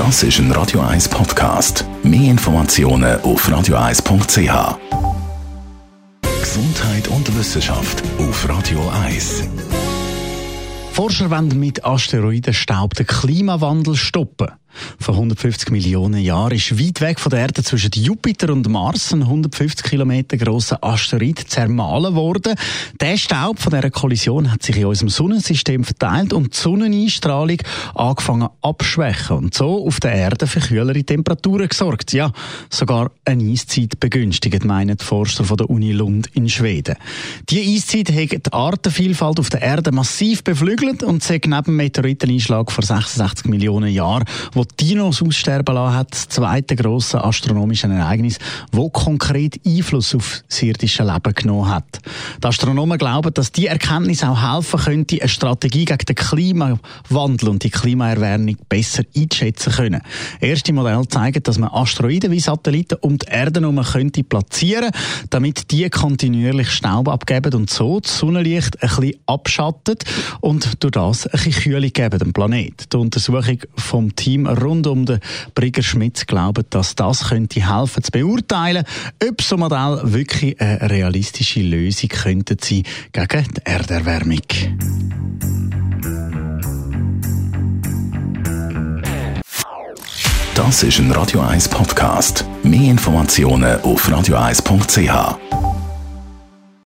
Das ist ein Radio 1 Podcast. Mehr Informationen auf radio1.ch. Gesundheit und Wissenschaft auf Radio 1. Forscher wollen mit Asteroidenstaub den Klimawandel stoppen. Vor 150 Millionen Jahren ist weit weg von der Erde zwischen Jupiter und Mars ein 150 Kilometer grosser Asteroid zermahlen worden. Der Staub von dieser Kollision hat sich in unserem Sonnensystem verteilt und die Sonneneinstrahlung angefangen abschwächen und so auf der Erde für kühlere Temperaturen gesorgt. Ja, sogar eine Eiszeit begünstigt, meinen die Forscher von der Uni Lund in Schweden. Die Eiszeit hat die Artenvielfalt auf der Erde massiv beflügelt und sagt neben Meteoriteneinschlag vor 66 Millionen Jahren, wo Dinos aussterben lassen hat, das zweite grosse astronomische Ereignis, wo konkret Einfluss auf das irdische Leben genommen hat. Die Astronomen glauben, dass die Erkenntnis auch helfen könnte, eine Strategie gegen den Klimawandel und die Klimaerwärmung besser einschätzen können. Erste Modelle zeigen, dass man Asteroiden wie Satelliten um die Erde herum könnte platzieren, damit die kontinuierlich Staub abgeben und so das Sonnenlicht ein bisschen abschattet und durch das ein bisschen Kühlung geben dem Planet. Die Untersuchung vom Team rund um den Brigger Schmitz glauben, dass das könnte helfen zu beurteilen, ob so Modell wirklich eine realistische Lösung könnte sein gegen die Erderwärmung. Das ist ein Radio 1 Podcast. Mehr Informationen auf radio1.ch.